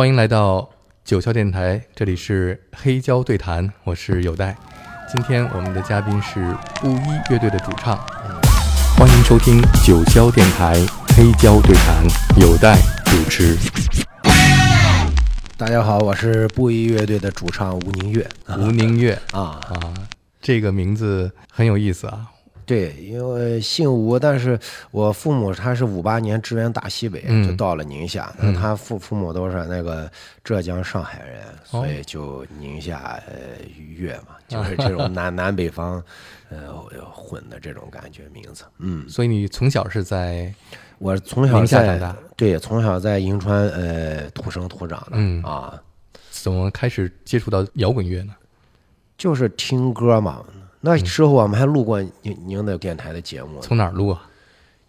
欢迎来到九霄电台，这里是黑胶对谈，我是有代。今天我们的嘉宾是布衣乐队的主唱，欢迎收听九霄电台黑胶对谈，有代主持。大家好，我是布衣乐队的主唱吴宁月。吴宁月啊，啊，这个名字很有意思啊。对，因为姓吴，但是我父母他是五八年支援大西北，嗯就到了宁夏。嗯他父父母都是那个浙江、上海人，哦所以就宁夏呃粤嘛，就是这种 南南北方呃混的这种感觉名字。嗯，所以你从小是在我从小在宁夏长大，对从小在银川呃土生土长的、嗯啊，怎么开始接触到摇滚乐呢？就是听歌嘛。那时候我们还录过您您的电台的节目，从哪儿录啊？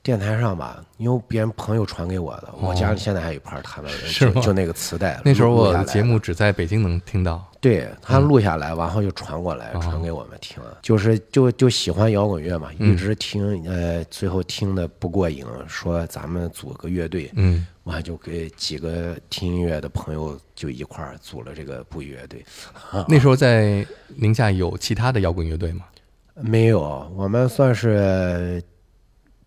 电台上吧，因为别人朋友传给我的，我家里现在还有一盘他们就就那个磁带。那时候我的节目只在北京能听到。对他录下来，然后就传过来，哦传给我们听。就是就就喜欢摇滚乐嘛，嗯一直听，呃，最后听的不过瘾，说咱们组个乐队，嗯，完就给几个听音乐的朋友就一块儿组了这个布乐队。那时候在宁夏有其他的摇滚乐队吗？没有，我们算是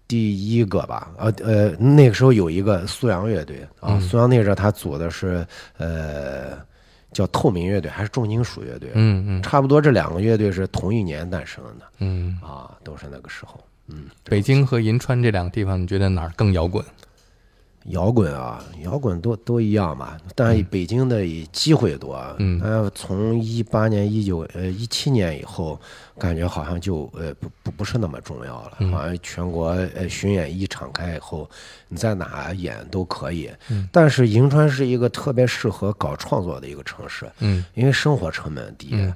第一个吧。呃呃，那个时候有一个苏阳乐队啊，嗯苏阳那时候他组的是呃叫透明乐队，还是重金属乐队？嗯嗯差不多这两个乐队是同一年诞生的嗯。啊，都是那个时候。嗯，北京和银川这两个地方，你觉得哪儿更摇滚？摇滚啊，摇滚都都一样嘛，但是北京的机会多。嗯呃，从一八年、一九呃一七年以后，感觉好像就呃不不不是那么重要了。嗯好像全国呃巡演一敞开以后，你在哪演都可以。嗯但是银川是一个特别适合搞创作的一个城市，嗯因为生活成本低。嗯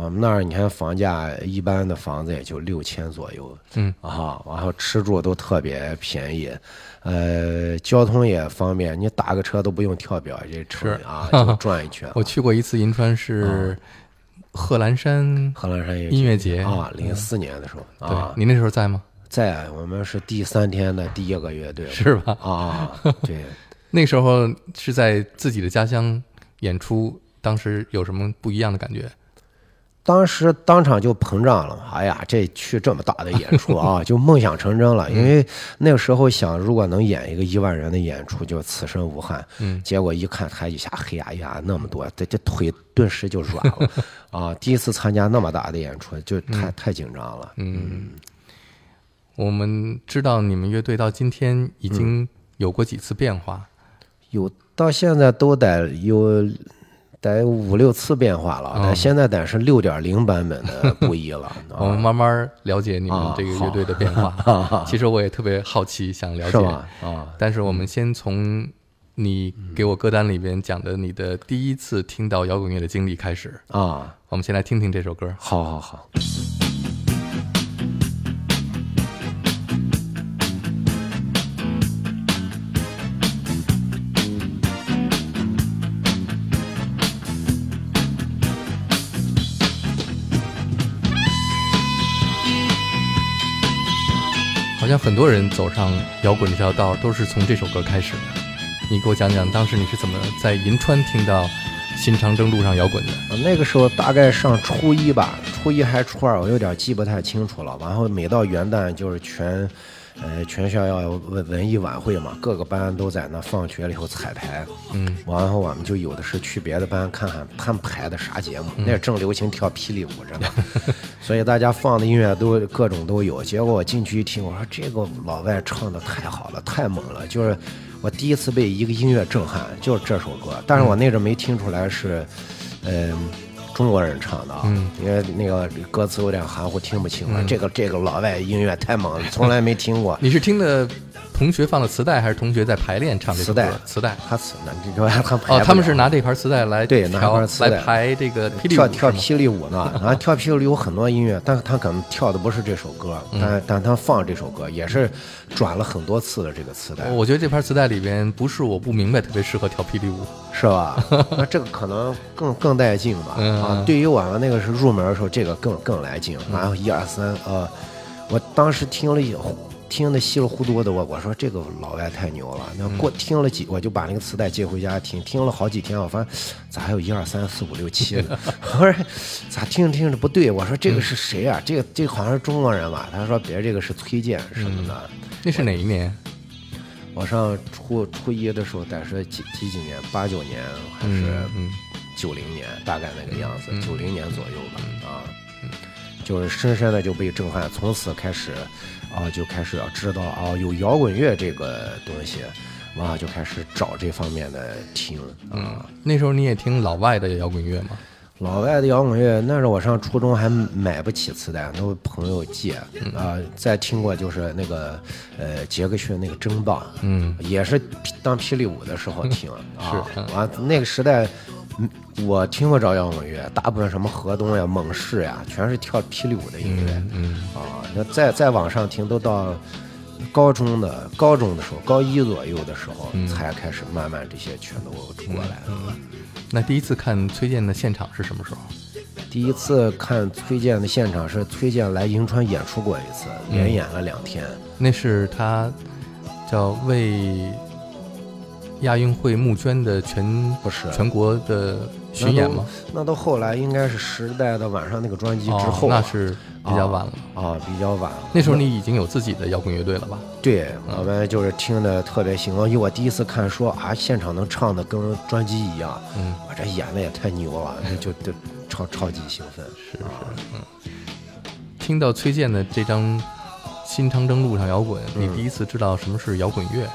我们那儿你看房价，一般的房子也就六千左右，嗯啊，然后吃住都特别便宜，呃，交通也方便，你打个车都不用跳表，这车啊 就转一圈。我去过一次银川，是贺兰山。贺兰山也音乐节啊，零四年的时候对啊，，你那时候在吗？在我们是第三天的第一个乐队是吧？啊，对，那时候是在自己的家乡演出，当时有什么不一样的感觉？当时当场就膨胀了，哎呀，这去这么大的演出啊，就梦想成真了。因为那个时候想，如果能演一个一万人的演出，就此生无憾。嗯结果一看台一下黑压压那么多，这这腿顿时就软了 啊！第一次参加那么大的演出，就太太紧张了。嗯，我们知道你们乐队到今天已经有过几次变化。有到现在都得有得五六次变化了，嗯但现在得是六点零版本的 不一了。我们啊慢慢了解你们啊这个乐队的变化。好其实我也特别好奇，想了解。啊，但是我们先从你给我歌单里边讲的你的第一次听到摇滚乐的经历开始。啊，我们先来听听这首歌。好好好。好像很多人走上摇滚这条道都是从这首歌开始的。你给我讲讲当时你是怎么在银川听到新长征路上摇滚的？那个时候大概上初一吧，初一还初二，我有点记不太清楚了。然后每到元旦就是全，呃，全校要文文艺晚会嘛，各个班都在那放学了以后彩排，嗯，然后我们就有的是去别的班看看他们排的啥节目，那正流行跳霹雳舞着呢，所以大家放的音乐都各种都有。结果我进去一听，我说这个老外唱的太好了，太猛了，就是我第一次被一个音乐震撼，就是这首歌。但是我那阵没听出来是，嗯、中国人唱的啊，嗯因为那个歌词有点含糊，听不清了。嗯这个这个老外音乐太猛了，从来没听过。你是听的同学放的磁带，还是同学在排练唱这首歌？磁带磁带。他磁呢？你说他哦，他们是拿这盘磁带来对拿调盘磁带来排这个霹雳舞跳跳霹雳舞呢，然后跳霹雳舞有很多音乐，但是他可能跳的不是这首歌，嗯但但他放这首歌也是转了很多次的这个磁带，我觉得这盘磁带里边不是我不明白，特别适合跳霹雳舞。是吧？那这个可能更更带劲吧？嗯啊，对于我们那个是入门的时候，这个更更来劲。然后一二三，呃，我当时听了以后。听的稀里糊涂的，我我说这个老外太牛了。那过听了几，我就把那个磁带借回家听，听了好几天，我发现咋还有一二三四五六七呢？我说咋听着听着不对？我说这个是谁啊？这个这个好像是中国人吧？他说别这个是崔健什么的。那是哪一年？我上初初一的时候，得是几几几年？八九年还是九零年？大概那个样子，九零年左右吧。啊，就是深深的就被震撼，从此开始啊，就开始要知道啊，有摇滚乐这个东西，完了就开始找这方面的听啊。那时候你也听老外的摇滚乐吗？老外的摇滚乐，那时候我上初中还买不起磁带，都朋友借啊。再听过就是那个呃杰克逊那个真棒，嗯，也是当霹雳舞的时候听啊。完那个时代，我听不着摇滚乐，大部分什么河东呀、猛士呀，全是跳霹雳舞的音乐，嗯啊。那再再往上听，都到高中的高中的时候，高一左右的时候，才开始慢慢这些全都过来了。那第一次看崔健的现场是什么时候？第一次看崔健的现场是崔健来银川演出过一次，连演了两天。那是他叫为亚运会募捐的全不是全国的巡演吗？那到后来应该是时代的晚上那个专辑之后，那是比较晚了啊，比较晚了。那时候你已经有自己的摇滚乐队了吧？对，我们就是听的特别兴奋，因为我第一次看说啊，现场能唱的跟专辑一样，嗯，我这演的也太牛了，就就超超级兴奋。是是，嗯。听到崔健的这张《新长征路上摇滚》，你第一次知道什么是摇滚乐？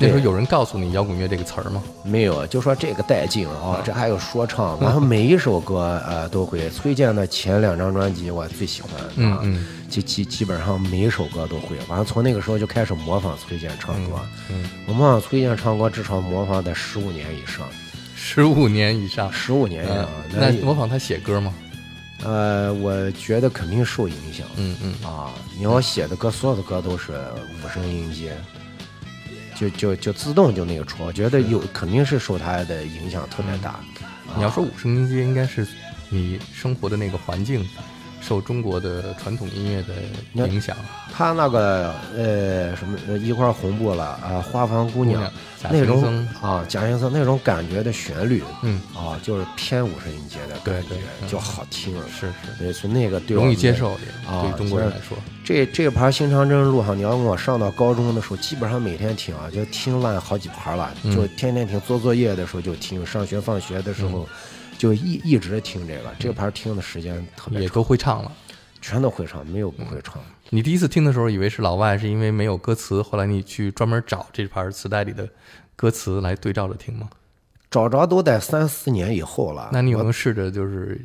那时候有人告诉你摇滚乐这个词儿吗？没有，就说这个带劲啊，这还有说唱，然后每一首歌呃都会。崔健的前两张专辑我最喜欢，啊嗯，基基基本上每一首歌都会。完了从那个时候就开始模仿崔健唱歌，嗯，我模仿崔健唱歌至少模仿得十五年以上，十五年以上，十五年以上。那模仿他写歌吗？呃，我觉得肯定受影响，嗯嗯啊，你要写的歌，所有的歌都是五声音阶。就就就自动就那个出，我觉得有肯定是受它的影响特别大。你要说五声音阶，应该是你生活的那个环境受中国的传统音乐的影响。他那个呃什么一块红布了啊，花房姑娘那种啊，贾行僧那种感觉的旋律，嗯啊，就是偏五声音阶的感觉，就好听。是是，对，是那个对容易接受啊，对中国人来说。这这盘新长征路上，你要问我上到高中的时候，基本上每天听啊，就听烂好几盘了，就天天听。做作业的时候就听，上学放学的时候就一一直听这个。这盘听的时间特别长，也都会唱了，全都会唱，没有不会唱。你第一次听的时候以为是老外，是因为没有歌词，后来你去专门找这盘磁带里的歌词来对照着听吗？找着都得三四年以后了。那你有没有试着就是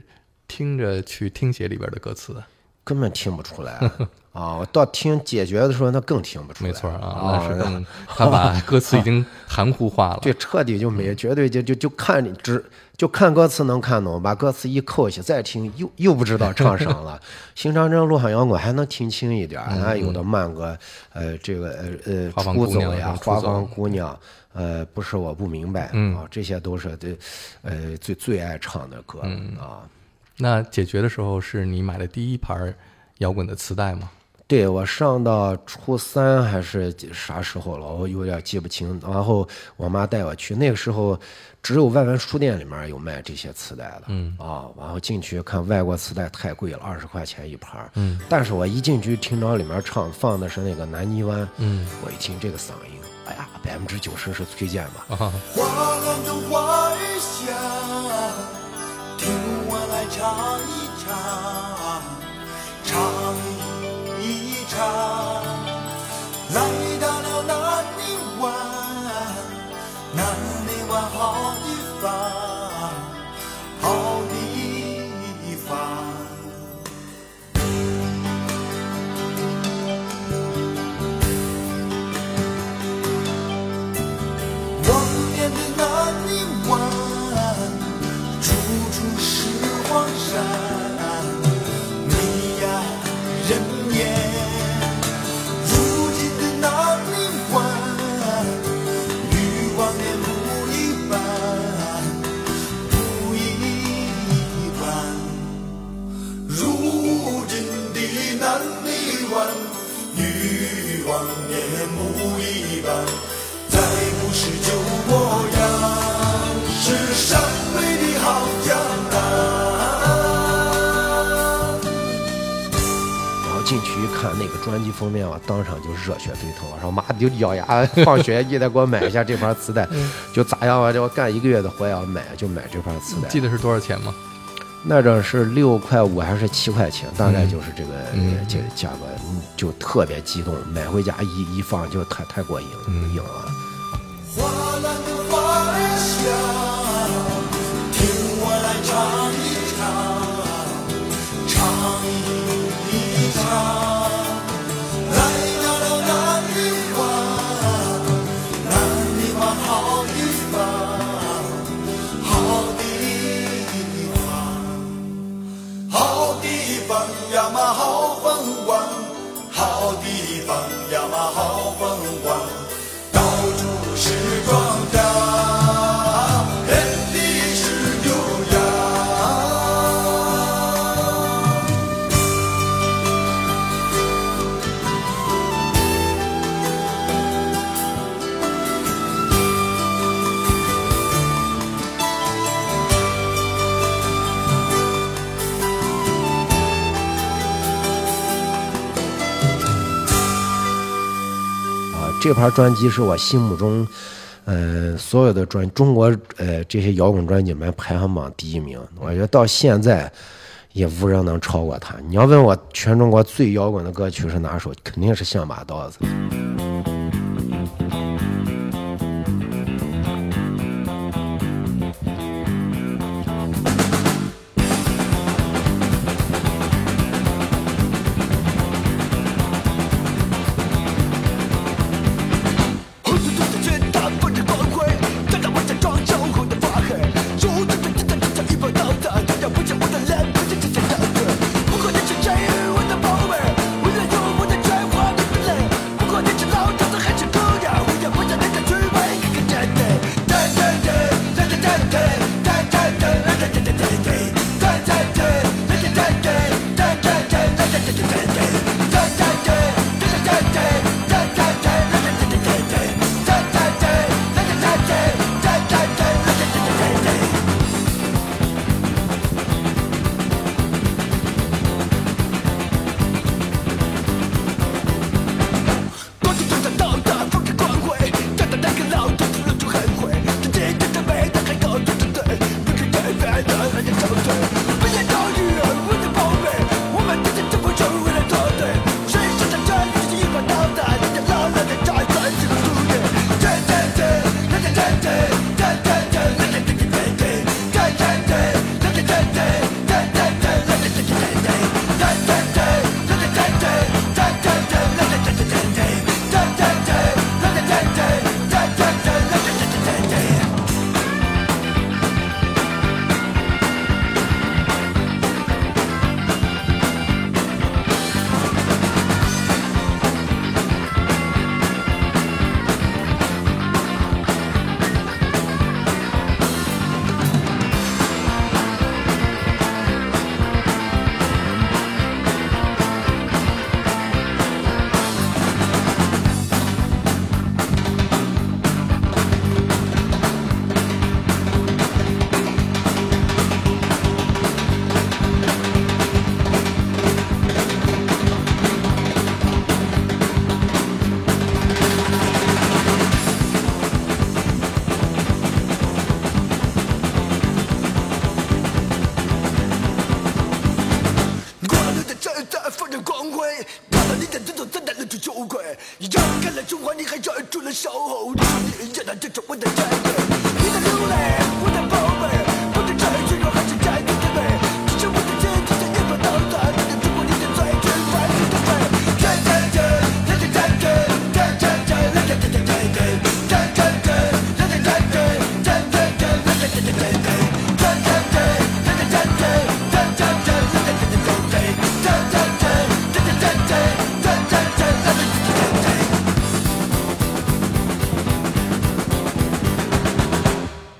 听着去听写里边的歌词？根本听不出来 啊！我到听解决的时候，那更听不出来。没错啊，那是 更他把歌词已经含糊化了。对，彻底就没，绝对就就就看只就看歌词能看懂，把歌词一扣下再听，又又不知道唱啥了。新长征路上摇滚还能听清一点，还有的慢歌，呃，这个呃呃出走呀，花房姑娘，呃，不是我不明白啊，这些都是对呃最最爱唱的歌啊。那解决的时候是你买的第一盘摇滚的磁带吗？对，我上到初三还是啥时候了，我有点记不清。然后我妈带我去，那个时候只有外文书店里面有卖这些磁带的。嗯啊，然后进去看外国磁带太贵了，二十块钱一盘。嗯，但是我一进去听着里面唱放的是那个南泥湾。嗯，我一听这个嗓音，哎呀，百分之九十是崔健吧。啊。唱一唱，封面，我当场就热血沸腾我说妈的就咬牙 放学也得给我买一下这盘磁带，就咋样啊？这我干一个月的活要买，就买这盘磁带。记得是多少钱吗？那阵是六块五还是七块钱，大概就是这个这个价格，就特别激动，买回家一一放就太太过瘾了，瘾了。这盘专辑是我心目中呃所有的专中国呃这些摇滚专辑们排行榜第一名，我觉得到现在也无人能超过它。你要问我全中国最摇滚的歌曲是哪首，肯定是《象拔刀子》。你的尊重真的了此羞愧？你让开了胸怀，你还忍住了守候。你依然站在，我的站。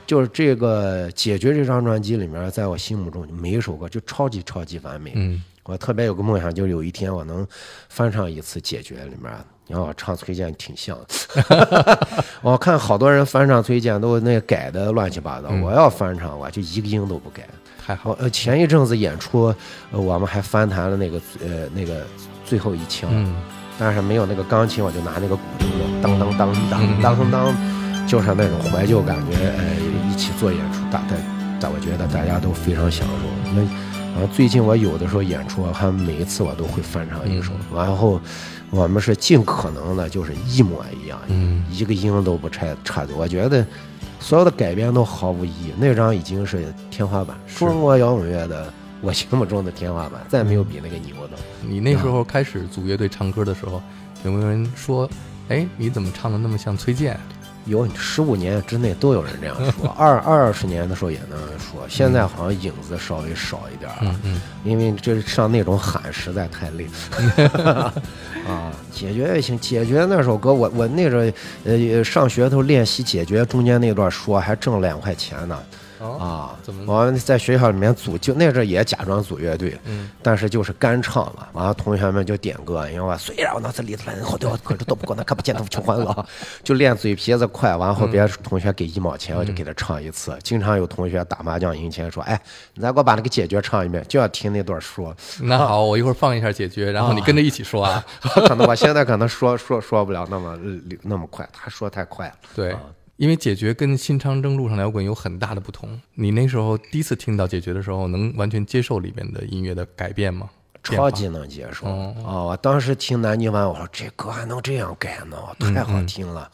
就是这个《解决》这张专辑里面，在我心目中每一首歌就超级超级完美。嗯，我特别有个梦想，就是有一天我能翻唱一次《解决》里面，你看我唱崔健挺像。哈哈哈哈哈！我看好多人翻唱崔健都那改的乱七八糟，我要翻唱我就一个音都不改。还好，呃，前一阵子演出，我们还翻弹了那个呃那个最后一枪，但是没有那个钢琴，我就拿那个鼓头，当当当当当当。就是那种怀旧感觉，呃，一起做演出，大大大，我觉得大家都非常享受。那然后最近我有的时候演出，还每一次我都会翻唱一首，然后我们是尽可能的，就是一模一样，嗯一个音都不差差的。我觉得所有的改编都毫无意义，那张已经是天花板，中国摇滚乐的我心目中的天花板，再没有比那个牛的。你那时候开始组乐队唱歌的时候，有没有人说，哎，你怎么唱的那么像崔健？有十五年之内都有人这样说，二二十年的时候也能说，现在好像影子稍微少一点了，嗯因为这上那种喊实在太累。啊，解决也行，解决那首歌，我我那时候呃上学的时候练习解决中间那段说还挣两块钱呢。哦啊，怎么我在学校里面组，就那阵也假装组乐队，嗯但是就是干唱嘛，完了同学们就点歌，因为我虽然我脑子里头人好多，可是都不过那看不见头求欢乐，就练嘴皮子快，完后别的同学给一毛钱，我就给他唱一次。经常有同学打麻将赢钱说，哎，你再给我把那个解决唱一遍，就要听那段说。那好，我一会儿放一下解决，然后你跟着一起说啊。可能我现在可能说说说不了那么那么快，他说太快了。对，因为解决跟新长征路上摇滚有很大的不同。你那时候第一次听到解决的时候，能完全接受里面的音乐的改变吗？超级能接受哦啊！我当时听南京湾，我说这歌还能这样改呢，太好听了。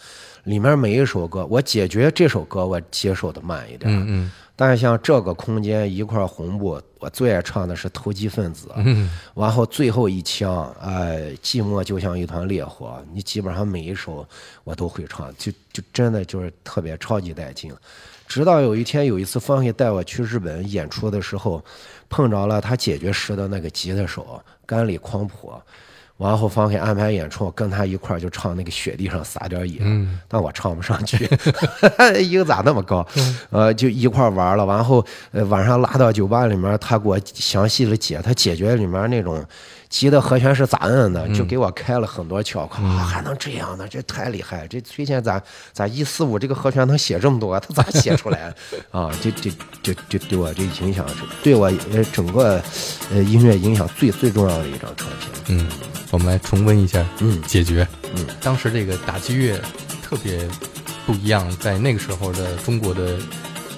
里面每一首歌，我解决这首歌我接受的慢一点，嗯嗯但是像这个空间一块红布，我最爱唱的是投机分子，嗯然后最后一枪，哎，寂寞就像一团烈火，你基本上每一首我都会唱，就就真的就是特别超级带劲。直到有一天有一次方黑带我去日本演出的时候，碰着了他解决时的那个吉他手甘里匡普。完后，方给安排演出，跟他一块儿就唱那个雪地上撒点野，但我唱不上去，音咋那么高？呃，就一块儿玩了。完后，呃，晚上拉到酒吧里面，他给我详细的解，他解决里面那种吉的和弦是咋摁的，就给我开了很多窍。啊，还能这样呢？这太厉害！这崔健咋咋一四五这个和弦能写这么多？他咋写出来？啊，这这这这对我这影响是对我呃整个呃音乐影响最最重要的一张唱片。嗯，我们来重温一下嗯解决。嗯，当时这个打击乐特别不一样，在那个时候的中国的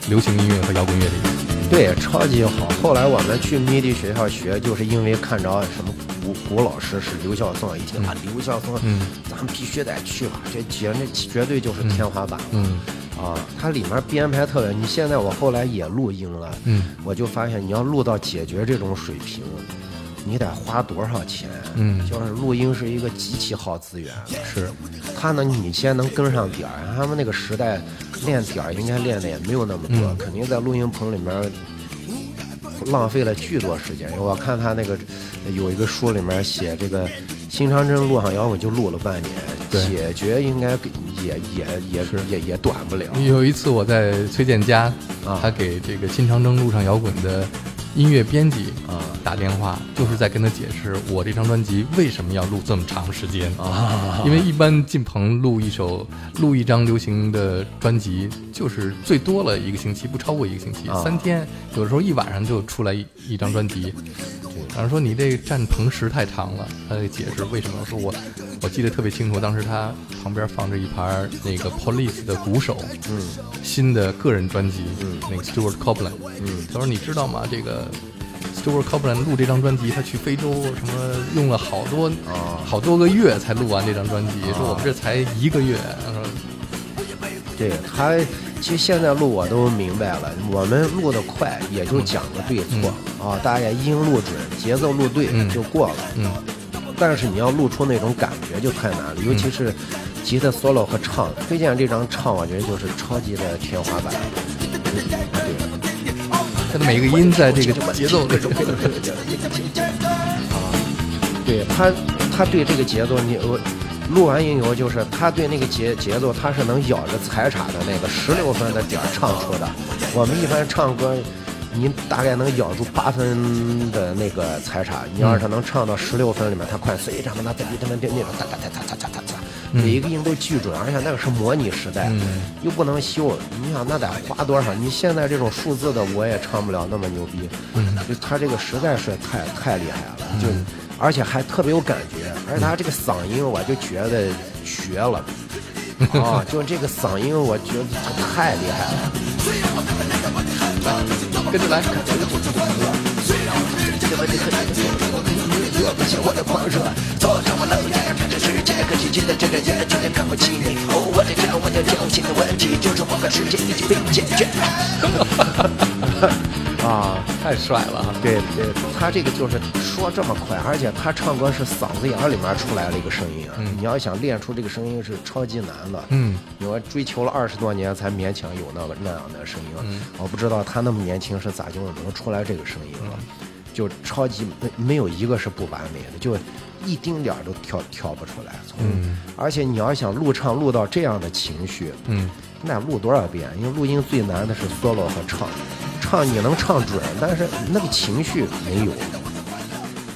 流行音乐和摇滚乐里面。对，超级好。后来我们去迷笛学校学，就是因为看着什么古古老师是刘孝松，一听啊刘孝松，嗯咱们必须得去吧，这简直绝对就是天花板了。嗯啊，它里面编排特别。你现在我后来也录音了，嗯我就发现你要录到解决这种水平，你得花多少钱？嗯就是录音是一个极其耗资源的。是，他呢，你先能跟上点儿，他们那个时代练点儿应该练的也没有那么多，嗯肯定在录音棚里面浪费了巨多时间。我看他那个有一个书里面写这个新长征路上摇滚就录了半年，对解决应该也也也是也也短不了。有一次我在崔健家，啊他给这个新长征路上摇滚的音乐编辑啊打电话，就是在跟他解释我这张专辑为什么要录这么长时间啊因为一般进棚录一首、录一张流行的专辑，就是最多了一个星期，不超过一个星期，啊三天，有的时候一晚上就出来一一张专辑。然后说你这占棚时太长了，他得解释为什么。说我我记得特别清楚，当时他旁边放着一盘那个 Police 的鼓手，嗯新的个人专辑，嗯那个 Stuart Copeland，嗯他说你知道吗？这个 Stuart Copeland 录这张专辑，他去非洲什么用了好多、啊好多个月才录完这张专辑，说我们这才一个月，他说对他，其实现在录我都明白了，我们录的快，也就讲个对错、啊，大家音录准，节奏录对、嗯就过了。嗯但是你要录出那种感觉就太难了，尤其是吉他 solo 和唱。推荐这张唱，我觉得就是超级的天花板。对，他的每个音在这个节奏的对他，他对这个节奏，你我录完音以后，就是他对那个节节奏，他是能咬着踩镲的那个十六分的点儿唱出的。我们一般唱歌，你大概能咬住八分的那个财产，你要是能唱到十六分里面，他快死一场了。那得离他们别，那个每一个音都巨准，而且那个是模拟时代，又不能修。你想那得花多少？你现在这种数字的我也唱不了那么牛逼。就他这个实在是太太厉害了，就而且还特别有感觉。而且他这个嗓音我就觉得绝了啊，就这个嗓音我觉得他太厉害了。跟着来，看怎样控制狂热。虽然世很精彩，可你，有不熄火的狂热。坐在我冷眼看着世界，可静静的睁着眼，就想看不起你。我的天，我的天，心的问题就是我和世界已经被解决。啊，太帅了！对对，他这个就是说这么快，而且他唱歌是嗓子眼儿里面出来了一个声音啊。你要想练出这个声音是超级难的。嗯，你说追求了二十多年才勉强有那个那样的声音。嗯我不知道他那么年轻是咋就能出来这个声音了，就超级没没有一个是不完美的，就一丁点儿都挑挑不出来。从，而且你要想录唱录到这样的情绪，嗯，那录多少遍？因为录音最难的是 solo 和唱，唱你能唱准，但是那个情绪没有，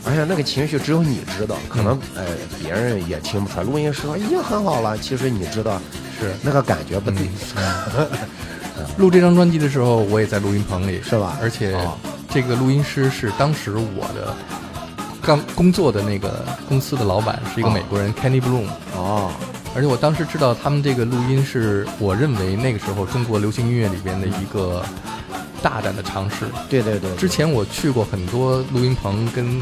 而且那个情绪只有你知道，可能呃别人也听不出来。录音师说已经很好了，其实你知道是那个感觉不对，录这张专辑的时候，我也在录音棚里，是吧而且哦这个录音师是当时我的刚工作的那个公司的老板，是一个哦美国人 Kenny Bloom。哦，而且我当时知道他们这个录音是我认为那个时候中国流行音乐里边的一个大胆的尝试。对对对，之前我去过很多录音棚，跟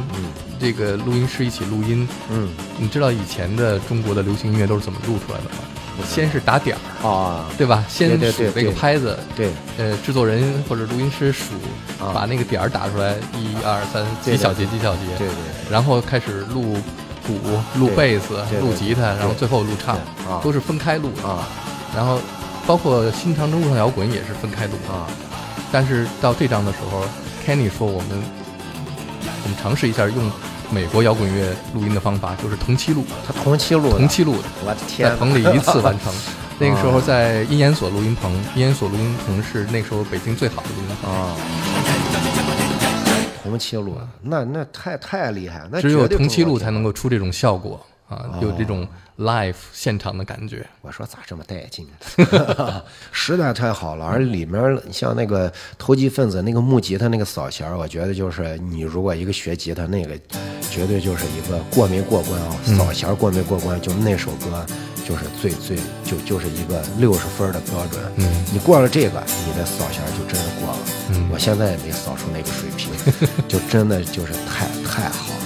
这个录音师一起录音。嗯你知道以前的中国的流行音乐都是怎么录出来的吗？先是打点儿，啊，对吧？先数这个拍子，对呃，制作人或者录音师数，啊把那个点儿打出来，一二三，对几小节几小节，对对然后开始录鼓、录贝斯录吉他，然后最后录唱都是分开录的。啊然后包括新长征路上摇滚也是分开录的。啊但是到这张的时候，Kenny 说我们我们尝试一下用美国摇滚乐录音的方法，就是同期录，他同期录的，同期录的，我的天，在棚里一次完成。那个时候啊在鹰眼所录音棚，鹰眼所录音棚是那时候北京最好的录音棚。啊，同期录，那那太太厉害，那只有同期录才能够出这种效果啊，有这哦种 live 现场的感觉。我说咋这么带劲？实在太好了，而里面像那个投机分子那个木吉他那个扫弦，我觉得就是你如果一个学吉他那个，绝对就是一个过没过关啊，扫弦过没过关，就那首歌就是最最就就是一个六十分的标准。嗯，你过了这个，你的扫弦就真的过了。嗯我现在也没扫出那个水平，就真的就是太太好了。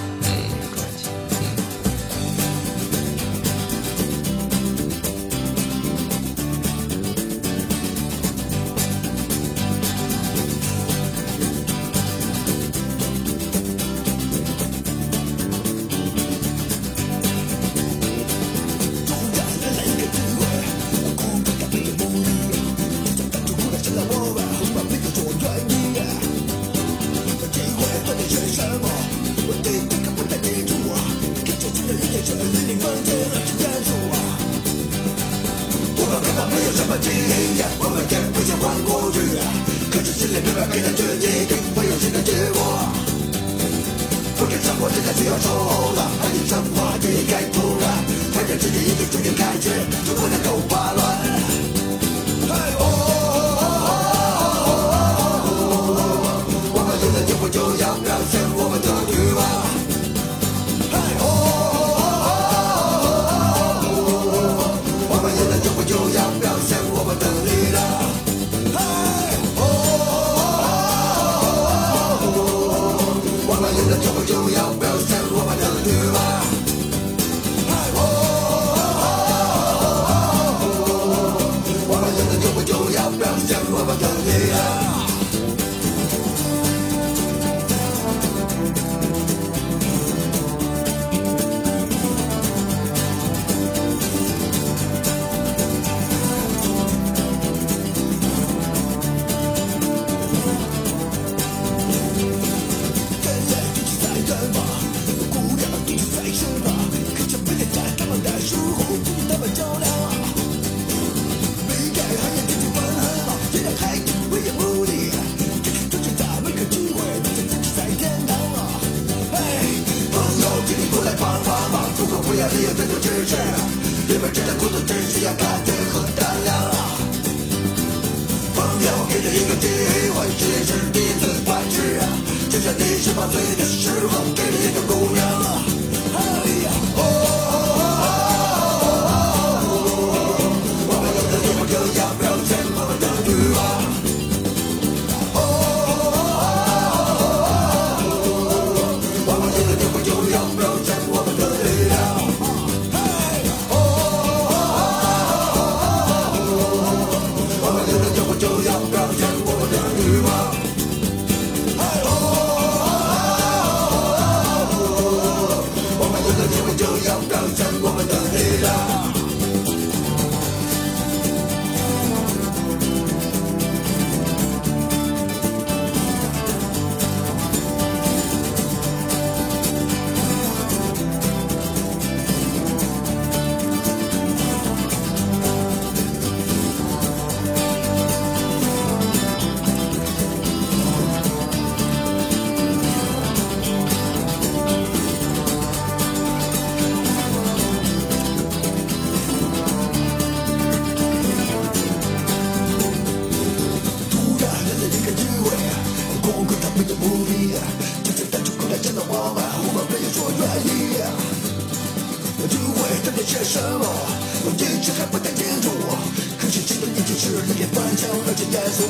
强而且严肃。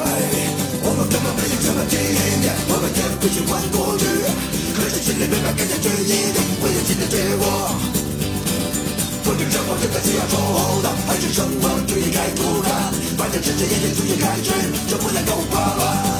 哎，我们根本没有什么经验，我们也不喜欢过去。可是心里明白，感觉却一定会有新的结果。不知生活真的需要抽的，还是生活就应该突然？反正世界已经重新开始，就不能够。